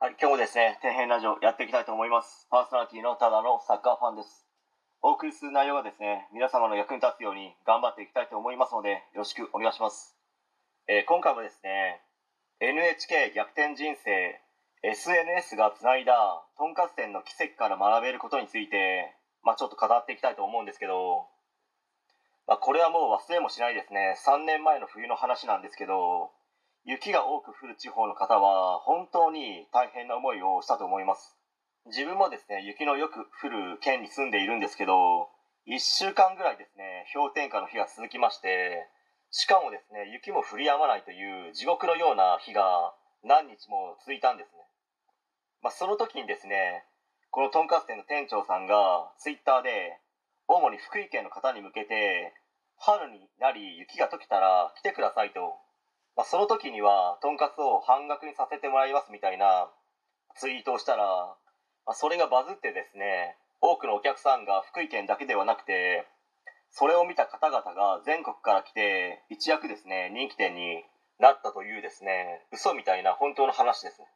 はい、今日もですね、底辺ラジオやっていきたいと思います。パーソナリティのただのサッカーファンです。お送りする内容がですね、皆様の役に立つように頑張っていきたいと思いますので、よろしくお願いします。えー今回もですね、NHK 逆転人生 SNS がつないだとんかつ店の奇跡から学べることについて、まあちょっと語っていきたいと思うんですけど、まあこれはもう忘れもしないですね。3年前の冬の話なんですけど、雪が多く降る地方の方は本当に大変な思いをしたと思います。自分もですね雪のよく降る県に住んでいるんですけど1週間ぐらいですね氷点下の日が続きましてしかもですね雪も降り止まないという地獄のような日が何日も続いたんですね、まあ、その時にですねこのとんかつ店の店長さんがツイッターで主に福井県の方に向けて春になり雪が溶けたら来てくださいとまあ、その時にはとんかつを半額にさせてもらいますみたいなツイートをしたら、まあ、それがバズってですね多くのお客さんが福井県だけではなくてそれを見た方々が全国から来て一躍ですね人気店になったというですね嘘みたいな本当の話ですね。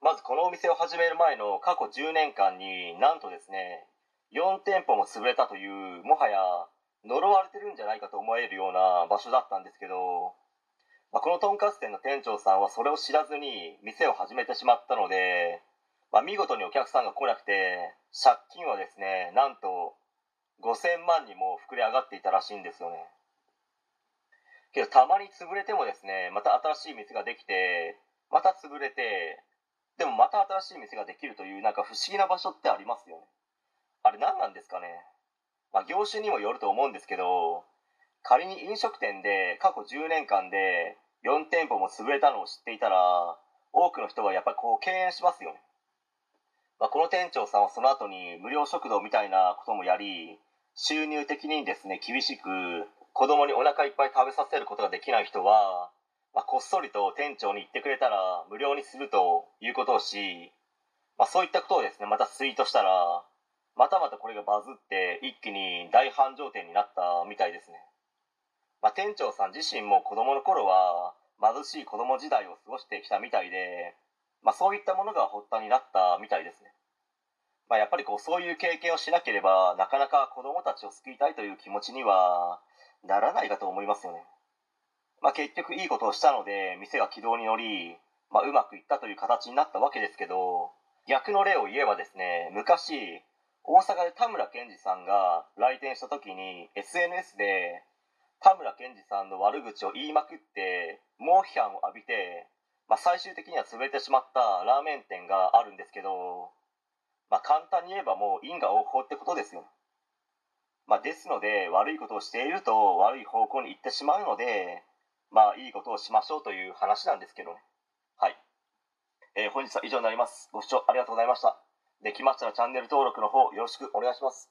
まずこのお店を始める前の過去10年間になんとですね4店舗も潰れたというもはや呪われてるんじゃないかと思えるような場所だったんですけどまあ、このとんかつ店の店長さんはそれを知らずに店を始めてしまったので、まあ、見事にお客さんが来なくて借金はですねなんと5000万にも膨れ上がっていたらしいんですよね。けどたまに潰れてもですねまた新しい店ができてまた潰れてでもまた新しい店ができるというなんか不思議な場所ってありますよね。あれ何なんですかね。まあ業種にもよると思うんですけど仮に飲食店で過去10年間で4店舗も潰れたのを知っていたら多くの人はやっぱりこう敬遠しますよね、まあ、この店長さんはその後に無料食堂みたいなこともやり収入的にですね厳しく子供にお腹いっぱい食べさせることができない人は、まあ、こっそりと店長に言ってくれたら無料にするということをし、まあ、そういったことをですねまたツイートしたらまたまたこれがバズって一気に大繁盛店になったみたいですね。まあ、店長さん自身も子供の頃は貧しい子供時代を過ごしてきたみたいで、まあ、そういったものが発端になったみたいですね、まあ、やっぱりこうそういう経験をしなければなかなか子供たちを救いたいという気持ちにはならないかと思いますよね、まあ、結局いいことをしたので店が軌道に乗り、まあ、うまくいったという形になったわけですけど逆の例を言えばですね昔大阪で田村健二さんが来店した時に SNS で田村健二さんの悪口を言いまくって猛批判を浴びて、まあ、最終的には潰れてしまったラーメン店があるんですけど、まあ、簡単に言えばもう因果応報ってことですよ、まあ、ですので悪いことをしていると悪い方向に行ってしまうのでまあいいことをしましょうという話なんですけどね。はい、えー本日は以上になります。ご視聴ありがとうございました。できましたらチャンネル登録の方よろしくお願いします。